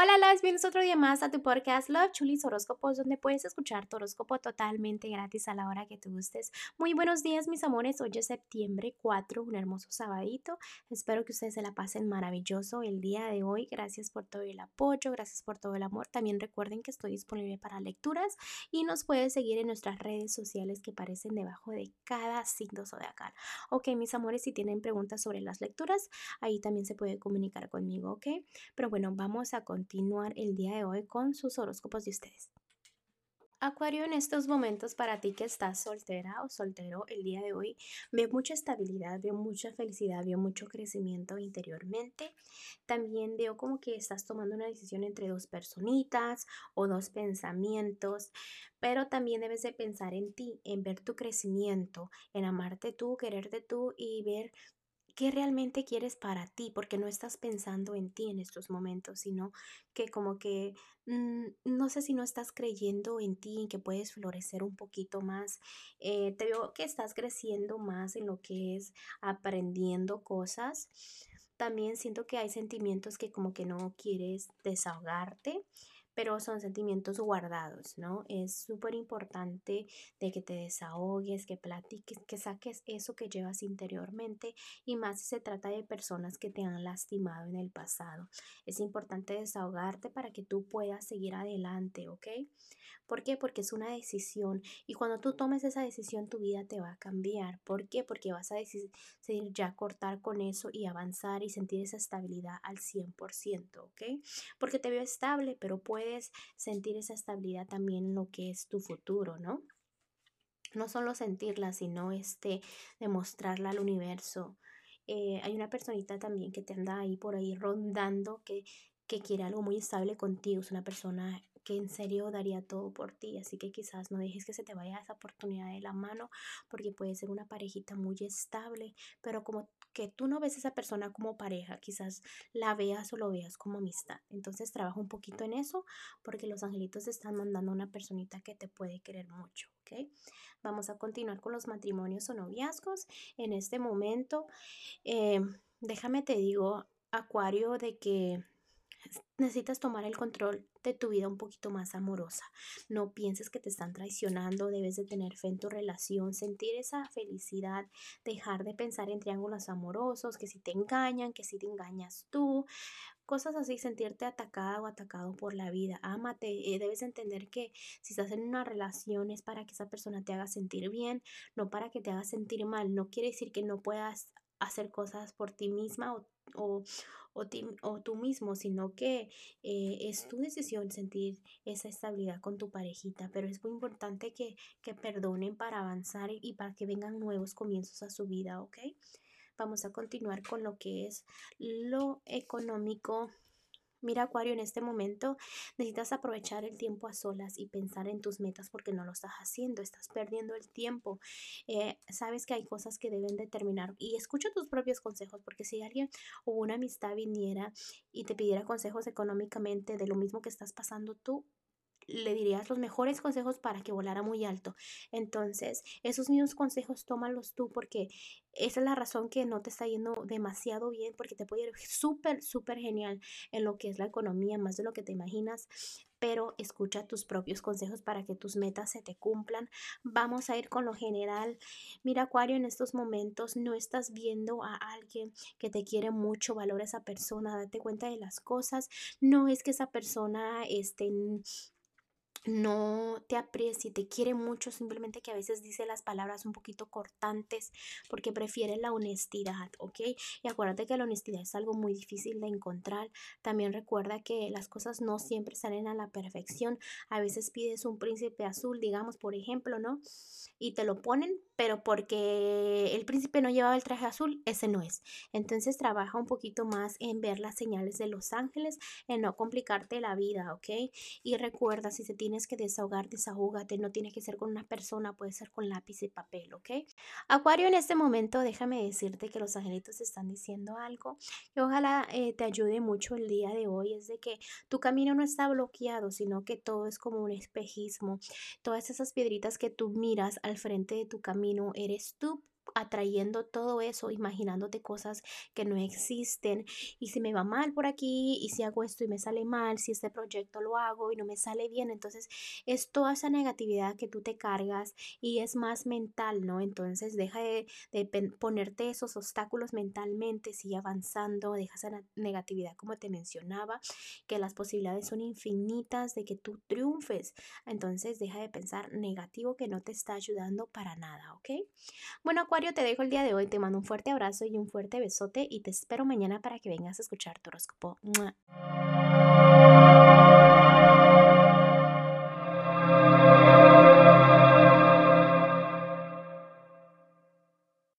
Hola, las bienvenidos otro día más a tu podcast Love Chulis Horóscopos, donde puedes escuchar tu horóscopo totalmente gratis a la hora que te gustes. Muy buenos días, mis amores. Hoy es septiembre 4, un hermoso sabadito. Espero que ustedes se la pasen maravilloso el día de hoy. Gracias por todo el apoyo, gracias por todo el amor. También recuerden que estoy disponible para lecturas y nos puedes seguir en nuestras redes sociales que aparecen debajo de cada signo zodiacal. Ok, mis amores, si tienen preguntas sobre las lecturas, ahí también se puede comunicar conmigo, ok. Pero bueno, vamos a continuar continuar el día de hoy con sus horóscopos de ustedes. Acuario, en estos momentos para ti que estás soltera o soltero el día de hoy, veo mucha estabilidad, veo mucha felicidad, veo mucho crecimiento interiormente. También veo como que estás tomando una decisión entre dos personitas o dos pensamientos, pero también debes de pensar en ti, en ver tu crecimiento, en amarte tú, quererte tú y ver qué realmente quieres para ti, porque no estás pensando en ti en estos momentos, sino que como que mm, no sé si no estás creyendo en ti, en que puedes florecer un poquito más. Eh, te veo que estás creciendo más en lo que es aprendiendo cosas. También siento que hay sentimientos que como que no quieres desahogarte pero son sentimientos guardados, ¿no? Es súper importante de que te desahogues, que platiques, que saques eso que llevas interiormente y más si se trata de personas que te han lastimado en el pasado. Es importante desahogarte para que tú puedas seguir adelante, ¿ok? ¿Por qué? Porque es una decisión y cuando tú tomes esa decisión tu vida te va a cambiar. ¿Por qué? Porque vas a decidir ya cortar con eso y avanzar y sentir esa estabilidad al 100%, ¿ok? Porque te veo estable, pero puedes sentir esa estabilidad también en lo que es tu futuro, ¿no? No solo sentirla, sino este, demostrarla al universo. Eh, hay una personita también que te anda ahí por ahí rondando que, que quiere algo muy estable contigo. Es una persona que en serio daría todo por ti, así que quizás no dejes que se te vaya esa oportunidad de la mano, porque puede ser una parejita muy estable, pero como que tú no ves a esa persona como pareja, quizás la veas o lo veas como amistad. Entonces trabaja un poquito en eso, porque los angelitos están mandando una personita que te puede querer mucho, ¿ok? Vamos a continuar con los matrimonios o noviazgos. En este momento, eh, déjame te digo, Acuario, de que necesitas tomar el control de tu vida un poquito más amorosa. No pienses que te están traicionando, debes de tener fe en tu relación, sentir esa felicidad, dejar de pensar en triángulos amorosos, que si te engañan, que si te engañas tú, cosas así, sentirte atacada o atacado por la vida. Ámate, eh, debes entender que si estás en una relación es para que esa persona te haga sentir bien, no para que te haga sentir mal. No quiere decir que no puedas hacer cosas por ti misma o, o, o, tú mismo, sino que eh, es tu decisión sentir esa estabilidad con tu parejita, pero es muy importante que, que perdonen para avanzar y para que vengan nuevos comienzos a su vida, ¿ok? Vamos a continuar con lo que es lo económico Mira, Acuario, en este momento necesitas aprovechar el tiempo a solas y pensar en tus metas porque no lo estás haciendo, estás perdiendo el tiempo. Eh, sabes que hay cosas que deben determinar y escucha tus propios consejos porque si alguien o una amistad viniera y te pidiera consejos económicamente de lo mismo que estás pasando tú, le dirías los mejores consejos para que volara muy alto. Entonces, esos mismos consejos tómalos tú porque esa es la razón que no te está yendo demasiado bien porque te puede ir súper, súper genial en lo que es la economía, más de lo que te imaginas, pero escucha tus propios consejos para que tus metas se te cumplan. Vamos a ir con lo general. Mira, Acuario, en estos momentos no estás viendo a alguien que te quiere mucho, valora a esa persona, date cuenta de las cosas. No es que esa persona esté no te aprecia y te quiere mucho, simplemente que a veces dice las palabras un poquito cortantes porque prefiere la honestidad, ¿ok? Y acuérdate que la honestidad es algo muy difícil de encontrar. También recuerda que las cosas no siempre salen a la perfección. A veces pides un príncipe azul, digamos, por ejemplo, ¿no? Y te lo ponen, pero porque el príncipe no llevaba el traje azul, ese no es. Entonces trabaja un poquito más en ver las señales de los ángeles, en no complicarte la vida, ¿ok? Y recuerda, si tiene tienes que desahogar, desahógate, no tiene que ser con una persona, puede ser con lápiz y papel, ¿ok? Acuario, en este momento déjame decirte que los angelitos están diciendo algo y ojalá eh, te ayude mucho el día de hoy, es de que tu camino no está bloqueado, sino que todo es como un espejismo, todas esas piedritas que tú miras al frente de tu camino eres tú atrayendo todo eso, imaginándote cosas que no existen. Y si me va mal por aquí, y si hago esto y me sale mal, si este proyecto lo hago y no me sale bien, entonces es toda esa negatividad que tú te cargas y es más mental, ¿no? Entonces deja de, ponerte esos obstáculos mentalmente, sigue avanzando, deja esa negatividad como te mencionaba, que las posibilidades son infinitas de que tú triunfes. Entonces deja de pensar negativo que no te está ayudando para nada, ¿ok? Bueno, Acuario, te dejo el día de hoy, te mando un fuerte abrazo y un fuerte besote y te espero mañana para que vengas a escuchar tu horóscopo.